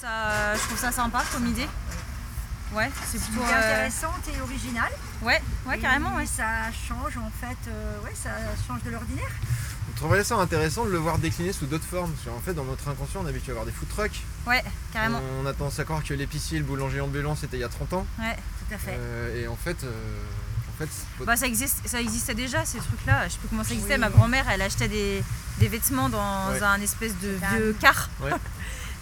Ça, je trouve ça sympa comme idée. Ouais, c'est plutôt. euh, intéressante et originale. Ouais, ouais, Et carrément, ouais. Ça change en fait, euh, ouais, ça change de l'ordinaire. Vous trouveriez ça intéressant de le voir décliner sous d'autres formes Parce qu'en fait, dans notre inconscient, on est habitué à avoir des food trucks. Ouais, carrément. On a tendance à croire que l'épicier et le boulanger ambulant, c'était il y a 30 ans. Ouais. Tout à fait. Euh, et en fait, euh, en fait c'est- Bah, ça, existe, ça existait déjà, ces trucs-là. Je sais plus comment ça existait. Oui. Ma grand-mère, elle achetait des, des vêtements dans Ouais. un espèce de vieux car. Ouais.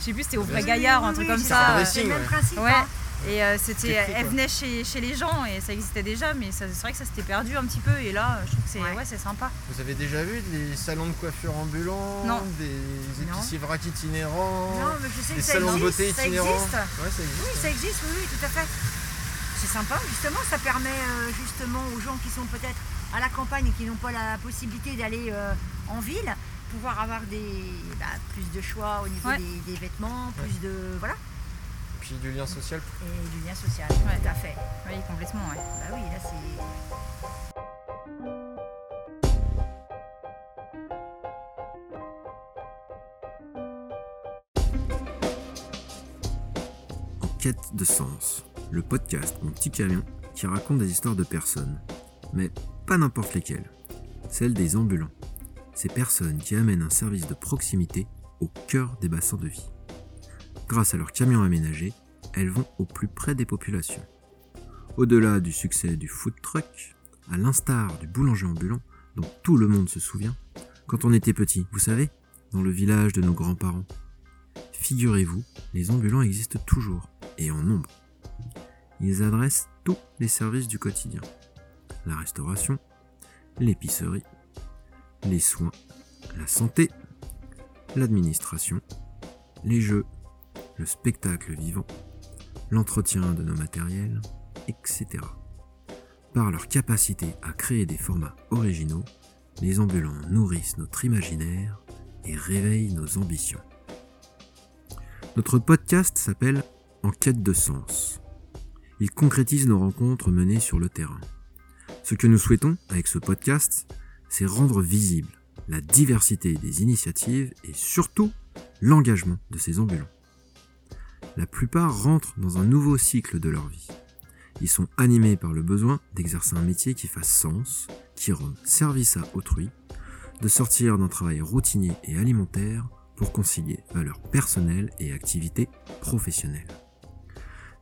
Je sais plus, c'était au Oui, vrai oui, gaillard, Oui, un truc oui, comme ça. euh, C'est le même principe. Ouais. hein. Et euh, c'était, elle venait chez, chez les gens et ça existait déjà, mais ça- c'est vrai que ça s'était perdu un petit peu. Et là, je trouve que c'est, Ouais. ouais, c'est sympa. vous avez déjà vu des salons de coiffure ambulants Non. Des épiciers vrac itinérants Non, mais je sais Des que ça salons de existe. beauté ça itinérants existe. Ouais, ça Oui, existe. ça existe, oui, oui, tout à fait. C'est sympa, justement, ça permet euh, justement aux gens qui sont peut-être à la campagne et qui n'ont pas la possibilité d'aller euh, en ville, pouvoir avoir des, bah, plus de choix au niveau Ouais. des, des vêtements, plus de. Voilà, Puis du lien social. et du lien social, Ouais. tout à fait. Oui, complètement, ouais. Bah oui, là c'est. En quête de sens, le podcast Mon petit camion qui raconte des histoires de personnes, mais pas n'importe lesquelles, celles des ambulants, ces personnes qui amènent un service de proximité au cœur des bassins de vie. Grâce à leurs camions aménagés, elles vont au plus près des populations. Au-delà du succès du food truck, à l'instar du boulanger ambulant dont tout le monde se souvient, quand on était petit, vous savez, dans le village de nos grands-parents. Figurez-vous, les ambulants existent toujours, et en nombre. Ils adressent tous les services du quotidien. La restauration, l'épicerie, les soins, la santé, l'administration, les jeux, le spectacle vivant, l'entretien de nos matériels, etc. Par leur capacité à créer des formats originaux, les ambulants nourrissent notre imaginaire et réveillent nos ambitions. Notre podcast s'appelle En quête de sens. Il concrétise nos rencontres menées sur le terrain. Ce que nous souhaitons avec ce podcast, c'est rendre visible la diversité des initiatives et surtout l'engagement de ces ambulants. La plupart rentrent dans un nouveau cycle de leur vie. Ils sont animés par le besoin d'exercer un métier qui fasse sens, qui rende service à autrui, de sortir d'un travail routinier et alimentaire pour concilier valeurs personnelles et activités professionnelles.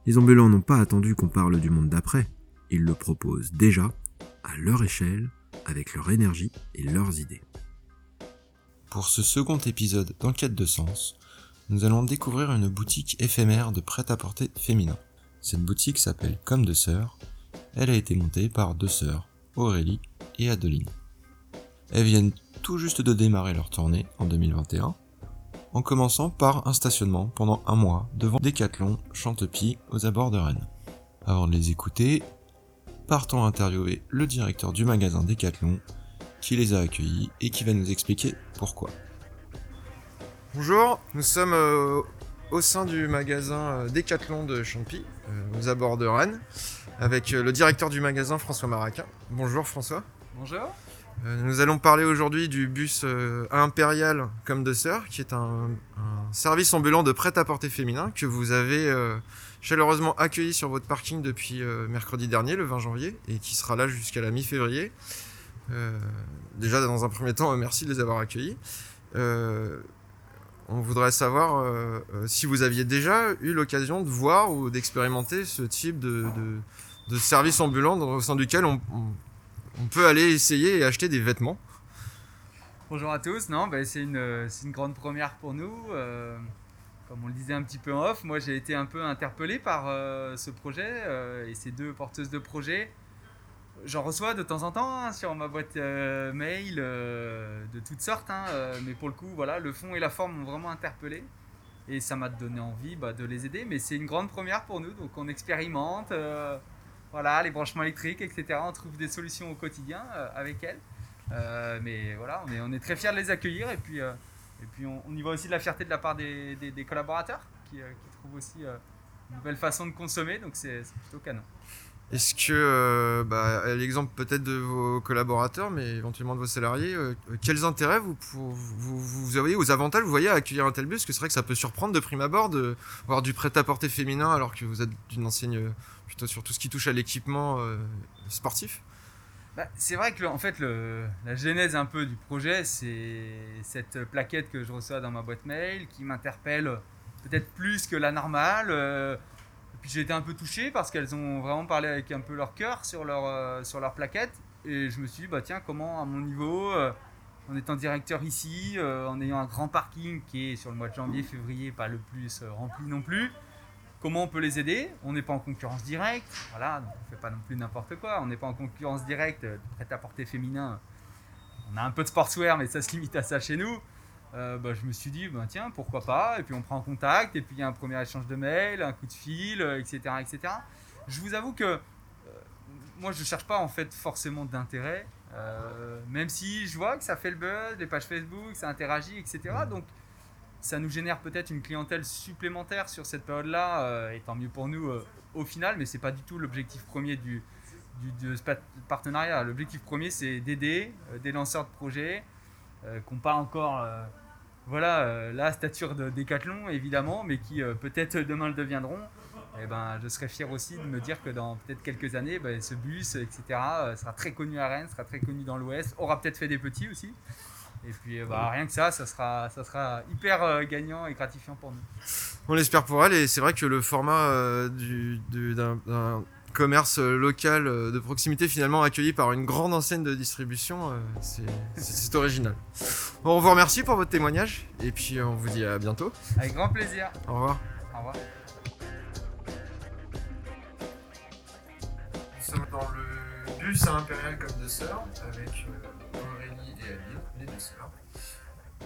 Les ambulants n'ont pas attendu qu'on parle du monde d'après, ils le proposent déjà, à leur échelle, avec leur énergie et leurs idées. Pour ce second épisode d'Enquête de sens, nous allons découvrir une boutique éphémère de prêt-à-porter féminin. Cette boutique s'appelle Comme deux sœurs. Elle a été montée par deux sœurs, Aurélie et Adeline. Elles viennent tout juste de démarrer leur tournée en 2021, en commençant par un stationnement pendant un mois devant Decathlon Chantepie aux abords de Rennes. Avant de les écouter, partons interviewer le directeur du magasin Decathlon qui les a accueillis et qui va nous expliquer pourquoi. Bonjour, nous sommes euh, au sein du magasin euh, Decathlon de Champy, euh, aux abords de Rennes, avec euh, le directeur du magasin François Maraquin. Bonjour François. Bonjour. Nous allons parler aujourd'hui du bus Impérial comme de sœur, qui est un, un service ambulant de prêt-à-porter féminin que vous avez euh, chaleureusement accueilli sur votre parking depuis euh, mercredi dernier, le 20 janvier, et qui sera là jusqu'à la mi-février. Euh, déjà, dans un premier temps, euh, merci de les avoir accueillis. On voudrait savoir si vous aviez déjà eu l'occasion de voir ou d'expérimenter ce type de, de, service ambulant au sein duquel on, on- peut aller essayer et acheter des vêtements. Bonjour à tous. Non, ben, c'est une, c'est une grande première pour nous. Comme on le disait un petit peu en off, moi j'ai été un peu interpellé par euh, ce projet euh, et ces deux porteuses de projet. J'en reçois de temps en temps hein, sur ma boîte euh, mail de toutes sortes, hein, mais pour le coup, voilà, le fond et la forme m'ont vraiment interpellé et ça m'a donné envie bah, de les aider. Mais c'est une grande première pour nous, donc on expérimente, voilà, les branchements électriques, etc. On trouve des solutions au quotidien avec elles. Mais voilà, on est, on est très fiers de les accueillir et puis, et puis on, y voit aussi de la fierté de la part des, collaborateurs qui, euh, qui trouvent aussi euh, une nouvelle façon de consommer, donc c'est plutôt canon. Est-ce que, euh, bah, à l'exemple peut-être de vos collaborateurs, mais éventuellement de vos salariés, quels intérêts vous, vous, vous, aux avantages vous voyez à accueillir un tel bus Parce que c'est vrai que ça peut surprendre de prime abord de voir du prêt-à-porter féminin alors que vous êtes d'une enseigne plutôt sur tout ce qui touche à l'équipement sportif. Bah, c'est vrai que en fait la genèse un peu du projet c'est cette plaquette que je reçois dans ma boîte mail qui m'interpelle peut-être plus que la normale. euh, puis j'ai été un peu touché parce qu'elles ont vraiment parlé avec un peu leur cœur sur leur, euh, plaquette et je me suis dit bah tiens comment à mon niveau euh, en étant directeur ici, en ayant un grand parking qui est sur le mois de janvier, février pas le plus rempli non plus, comment on peut les aider? On n'est pas en concurrence directe, voilà, donc on fait pas non plus n'importe quoi. On n'est pas en concurrence directe, euh, prêt-à-porter féminin. On a un peu de sportswear, mais ça se limite à ça chez nous. Euh, bah, je me suis dit, bah, tiens, pourquoi pas? Et puis on prend contact, et puis il y a un premier échange de mails, un coup de fil, euh, etc., etc. Je vous avoue que euh, moi, je cherche pas en fait forcément d'intérêt, euh, même si je vois que ça fait le buzz, les pages Facebook, ça interagit, etc. Donc ça nous génère peut-être une clientèle supplémentaire sur cette période-là, euh, et tant mieux pour nous euh, au final, mais c'est pas du tout l'objectif premier du, du- de partenariat. L'objectif premier, c'est d'aider euh, des lanceurs de projets qui n'ont pas encore voilà, la stature de Decathlon, évidemment, mais qui peut-être demain le deviendront. Et ben, je serais fier aussi de me dire que dans peut-être quelques années, ben, ce bus, etc., sera très connu à Rennes, sera très connu dans l'Ouest, aura peut-être fait des petits aussi. Et puis, euh, bah, rien que ça, ça sera, ça sera hyper euh, gagnant et gratifiant pour nous. On l'espère pour elle, et c'est vrai que le format euh, du- du- d'un commerce local de proximité finalement accueilli par une grande enseigne de distribution, euh, c'est- c'est c'est original. Bon, on vous remercie pour votre témoignage, et puis on vous dit à bientôt. Avec grand plaisir. Au revoir. Au revoir. Nous sommes dans le bus à Impérial comme deux sœurs, avec euh, Aurélie et Aline, les deux sœurs.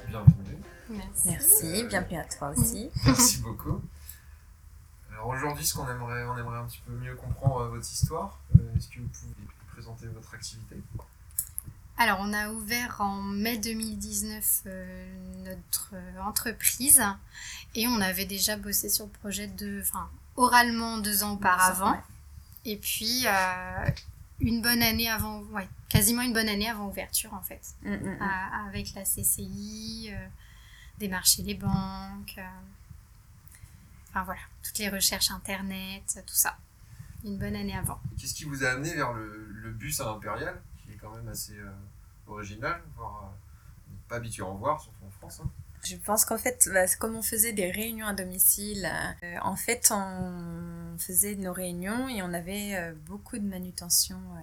Bienvenue. Merci, bienvenue à toi aussi. Merci beaucoup. Alors aujourd'hui, ce qu'on aimerait, on aimerait un petit peu mieux comprendre euh, votre histoire. Euh, Est-ce que vous pouvez présenter votre activité? Alors, on a ouvert en mai 2019 euh, notre entreprise et on avait déjà bossé sur le projet de, enfin, oralement deux ans auparavant. Et puis, euh, une bonne année avant, ouais, quasiment une bonne année avant ouverture en fait, Mm, mm, mm. À- avec la CCI, euh, démarcher les banques, euh, enfin voilà, toutes les recherches internet, tout ça. Une bonne année avant. Qu'est-ce qui vous a amené vers le, le bus à Impérial, qui est quand même assez euh, original, voire euh, pas habitué à en voir, surtout en France hein? Je pense qu'en fait, bah, comme on faisait des réunions à domicile, euh, en fait, on faisait nos réunions et on avait euh, beaucoup de manutention euh,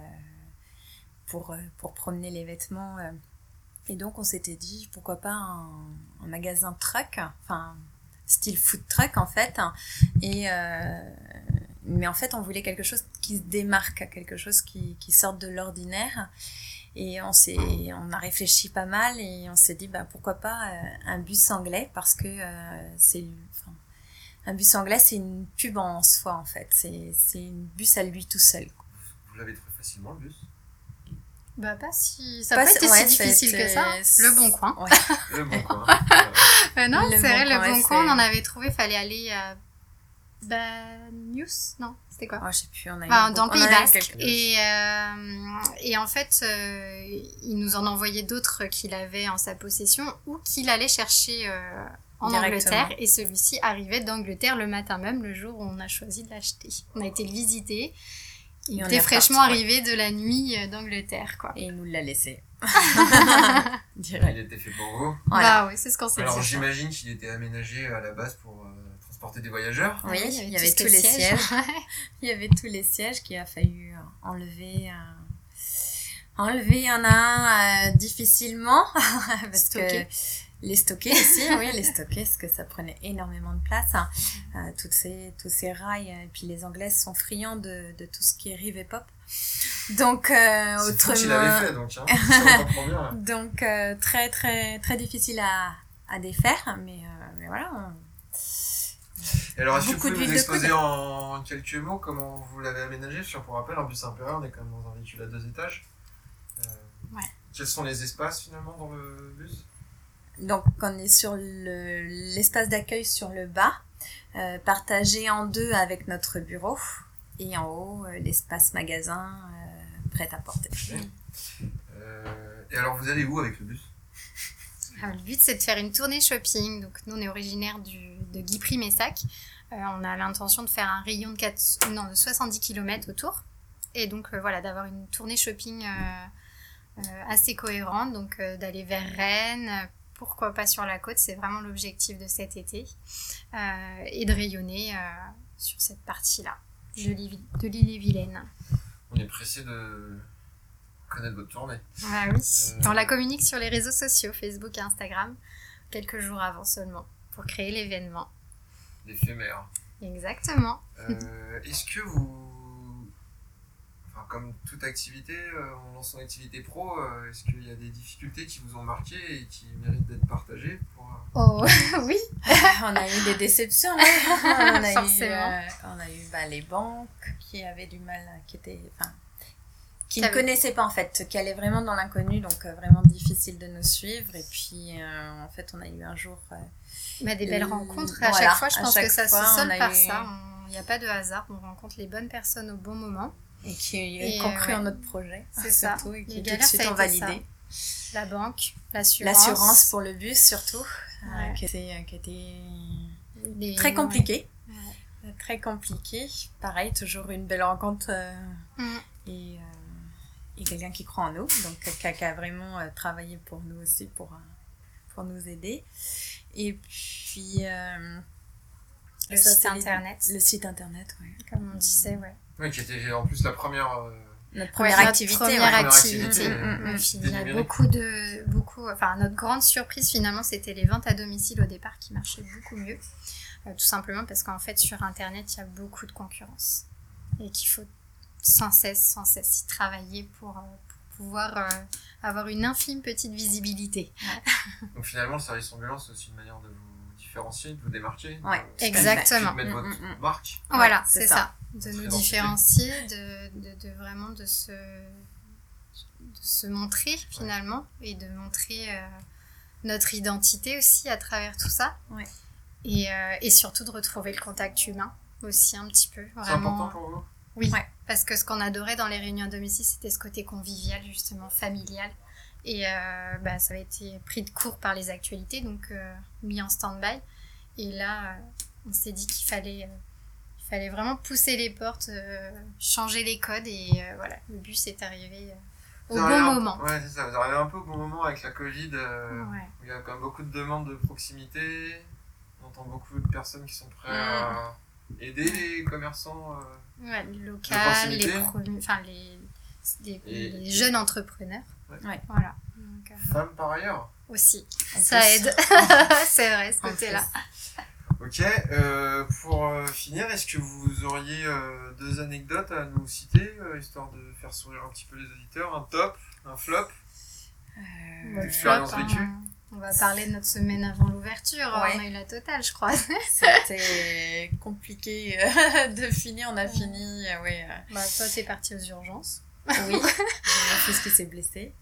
pour, pour promener les vêtements. Et donc, on s'était dit, pourquoi pas un, magasin truck, enfin, style food truck, en fait. Et, mais en fait, on voulait quelque chose qui se démarque, quelque chose qui, qui sorte de l'ordinaire. Et on, s'est, on a réfléchi pas mal et on s'est dit bah, pourquoi pas euh, un bus anglais parce que euh, c'est enfin, un bus anglais c'est une pub en soi en fait c'est, c'est une bus à lui tout seul Vous l'avez très facilement, le bus? Bah pas si, ça Pas n'a pas si- été ouais, si difficile que ça. hein. Le bon coin. Ouais. Le bon coin. Non, c'est Bon vrai, le bon coin, on en avait trouvé, fallait aller à Banyuls Non, c'était quoi? Oh, je sais plus on a eu Enfin, dans le on Pays en a eu Basque. Et, euh, et en fait, euh, il nous en envoyait d'autres qu'il avait en sa possession ou qu'il allait chercher euh, en. Angleterre. Et celui-ci arrivait d'Angleterre le matin même, le jour où on a choisi de l'acheter. On a été le visiter. Il était fraîchement arrivé de la nuit euh, d'Angleterre, quoi. et il nous l'a laissé Il était fait pour vous? voilà Bah oui, c'est ce qu'on s'est Alors dit. j'imagine qu'il était aménagé à la base pour transporter des voyageurs. oui il y avait tous les siège. sièges il y avait tous les sièges qu'il a fallu euh, enlever euh, enlever un à un euh, difficilement parce Stocker. que les stocker aussi oui les stocker parce que ça prenait énormément de place hein. Euh, toutes ces tous ces rails euh, et puis les anglaises sont friands de, de tout ce qui est rive et pop donc euh, autrement qu'il avait fait donc. Hein. Ça, on comprend bien. donc euh, très très très difficile à, à défaire mais, euh, mais voilà on- Et alors, est-ce que vous pouvez nous exposer en quelques mots comment vous l'avez aménagé? Sur pour rappel, un bus impérial, on est quand même dans un véhicule à deux étages. Euh, Ouais. Quels sont les espaces finalement dans le bus? Donc, on est sur le- l'espace d'accueil sur le bas, euh, partagé en deux avec notre bureau. Et en haut, euh, l'espace magasin prêt à porter. Et alors, vous allez où avec le bus? Alors, le but, c'est de faire une tournée shopping. Donc, nous, on est originaire de Guipry-Messac. Euh, on a l'intention de faire un rayon de, 4 non, de 70 km autour. Et donc, euh, voilà, d'avoir une tournée shopping euh, euh, assez cohérente. Donc, d'aller vers Rennes, pourquoi pas sur la côte, c'est vraiment l'objectif de cet été. Et de rayonner sur cette partie-là de l'île-et-Vilaine. On est pressé de connaître votre tournée. Ah oui. Euh, On la communique sur les réseaux sociaux, Facebook et Instagram, quelques jours avant seulement, pour créer l'événement. L'éphémère. Exactement. Euh, Est-ce que vous. Enfin, comme toute activité, euh, en lançant une activité pro, euh, est-ce qu'il y a des difficultés qui vous ont marqué et qui méritent d'être partagées pour, euh, Oh oui. on a eu des déceptions. ouais. on a eu, euh, on a eu bah, les banques qui avaient du mal, qui étaient, enfin, qui ne connaissaient pas en fait, qui allaient vraiment dans l'inconnu, donc euh, vraiment difficile de nous suivre. Et puis euh, en fait, on a eu un jour. euh, Bah, des belles Euh, rencontres. À voilà, chaque fois, je pense que ça fois, se a par eu- ça. Il n'y a pas de hasard. On rencontre les bonnes personnes au bon moment. et qui, qui ont cru euh, en notre projet. c'est ça. surtout, et Les qui tout de suite ça a ont été ça. validé. La banque, l'assurance. L'assurance pour le bus surtout, euh, Ouais. qui, était, qui était les- très compliqué. Ouais. Euh, Très compliqué. Pareil, toujours une belle rencontre euh, Mm. Et, quelqu'un qui croit en nous, donc quelqu'un qui a vraiment euh, travaillé pour nous aussi, pour, euh, pour nous aider. Et puis. euh, Le ça, site internet, Le site internet, oui. comme on disait, ouais. Ouais, qui était en plus la première. euh, Notre Ouais, première notre activité. première ouais. Première activité. activité, Mm, mm, mm. Il y a délibérée. beaucoup de, beaucoup, enfin notre grande surprise finalement, c'était les ventes à domicile au départ qui marchaient beaucoup mieux, Euh, tout simplement parce qu'en fait sur internet il y a beaucoup de concurrence et qu'il faut sans cesse, sans cesse y travailler pour, euh, pour pouvoir euh, avoir une infime petite visibilité. Donc finalement, le service ambulant, c'est aussi une manière de vous différencier, de vous démarquer. Ouais, de- fait. Exactement. De mettre Mm, votre mm, mm. marque. voilà, c'est c'est ça. ça. De nous différencier, de, de, de vraiment de se, de se montrer finalement et de montrer euh, notre identité aussi à travers tout ça. Ouais. Et, euh, et surtout de retrouver le contact humain aussi un petit peu. C'est Vraiment. important pour vous? Oui, Ouais. Parce que ce qu'on adorait dans les réunions à domicile, c'était ce côté convivial, justement, familial. Et euh, bah, ça avait été pris de court par les actualités, donc euh, mis en stand-by. Et là, euh, on s'est dit qu'il fallait, euh, il fallait vraiment pousser les portes, changer les codes, et voilà, le bus est arrivé au bon moment. Ouais, c'est ça. Vous arrivez un peu au bon moment avec la Covid. euh, Ouais. où Il y a quand même beaucoup de demandes de proximité. On entend beaucoup de personnes qui sont prêtes à aider les commerçants. euh, Ouais, proximité. les, pro- enfin, les, les- Et- les jeunes entrepreneurs. Ouais. Ouais. Voilà. Donc, euh, femmes par ailleurs. aussi, En ça plus. aide. c'est vrai, ce côté-là. Ok, euh, pour euh, finir, est-ce que vous auriez euh, deux anecdotes à nous citer, euh, histoire de faire sourire un petit peu les auditeurs? Un top, un flop? Euh, le Expérience flop, hein, vécue. On va parler de notre semaine avant l'ouverture. Ouais. On a eu la totale, je crois. C'était compliqué euh, de finir. On a fini, euh, ouais. euh, bah, toi, t'es parti aux urgences. oui, j'ai mon fils qui s'est blessé.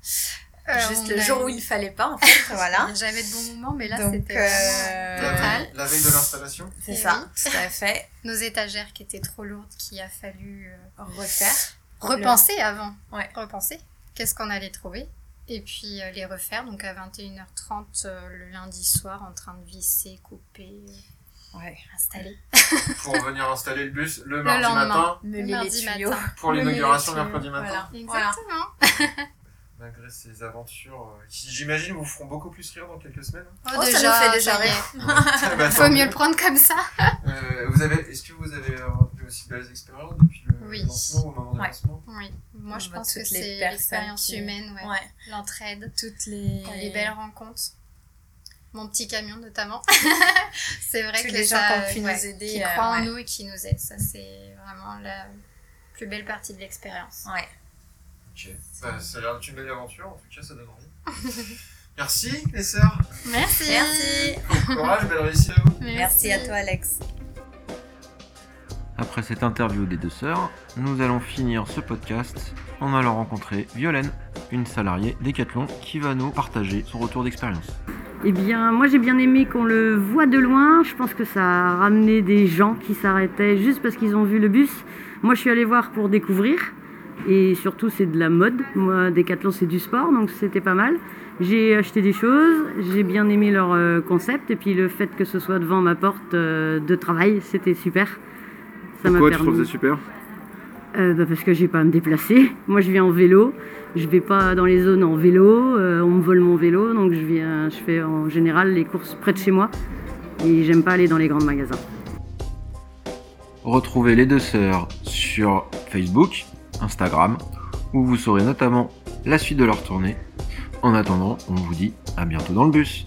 Euh, Juste le a jour eu- où il fallait pas, en fait, voilà. J'avais de bons moments, mais là, c'était euh, la, total. veille, la veille de l'installation C'est Et ça, oui. tout à fait. Nos étagères qui étaient trop lourdes, qu'il a fallu euh, Refaire. repenser avant. Ouais. Repenser. Qu'est-ce qu'on allait trouver? Et puis euh, les refaire, donc à 21h30 euh, le lundi soir, en train de visser, couper, euh, Ouais. installer. pour venir installer le bus le mardi lendemain. matin Le mardi matin. pour l'inauguration mercredi matin. Voilà. Exactement. Malgré ces aventures euh, qui, j'imagine, vous feront beaucoup plus rire dans quelques semaines. Oh, Oh, ça déjà, nous fait déjà ça y est. rire. Bah, Faut mieux le prendre comme ça. Euh, vous avez, est-ce que vous avez eu aussi de belles expériences depuis le Oui. lancement ou au moment du Ouais. lancement Oui, moi je pense que c'est l'expérience qui- humaine, ouais. Ouais. l'entraide, Toutes les... les belles rencontres. Mon petit camion notamment. c'est vrai Tous que les gens ça, qui ont pu ouais, nous aider, qui euh, croient en nous et qui nous aident. Ça c'est vraiment la plus belle partie de l'expérience. Ouais. Ok. Bah, ça a l'air d'être une belle aventure, en tout cas, ça donne envie. Merci, les sœurs. Merci. Merci. Bon courage, belle réussite à vous. Merci à toi, Alex. Après cette interview des deux sœurs, nous allons finir ce podcast en allant rencontrer Violaine, une salariée Decathlon qui va nous partager son retour d'expérience. Eh bien, moi j'ai bien aimé qu'on le voit de loin. Je pense que ça a ramené des gens qui s'arrêtaient juste parce qu'ils ont vu le bus. Moi je suis allée voir pour découvrir. Et surtout c'est de la mode. Moi Decathlon c'est du sport donc c'était pas mal. J'ai acheté des choses, j'ai bien aimé leur euh, concept et puis le fait que ce soit devant ma porte euh, de travail c'était super. Ça Pourquoi tu trouves ça super euh, bah, parce que j'ai pas à me déplacer. Moi, je viens en vélo. Je vais pas dans les zones en vélo. euh, on me vole mon vélo, donc je viens. Je fais en général les courses près de chez moi. Et j'aime pas aller dans les grands magasins. Retrouvez les deux sœurs sur Facebook, Instagram, où vous saurez notamment la suite de leur tournée. En attendant, on vous dit à bientôt dans le bus.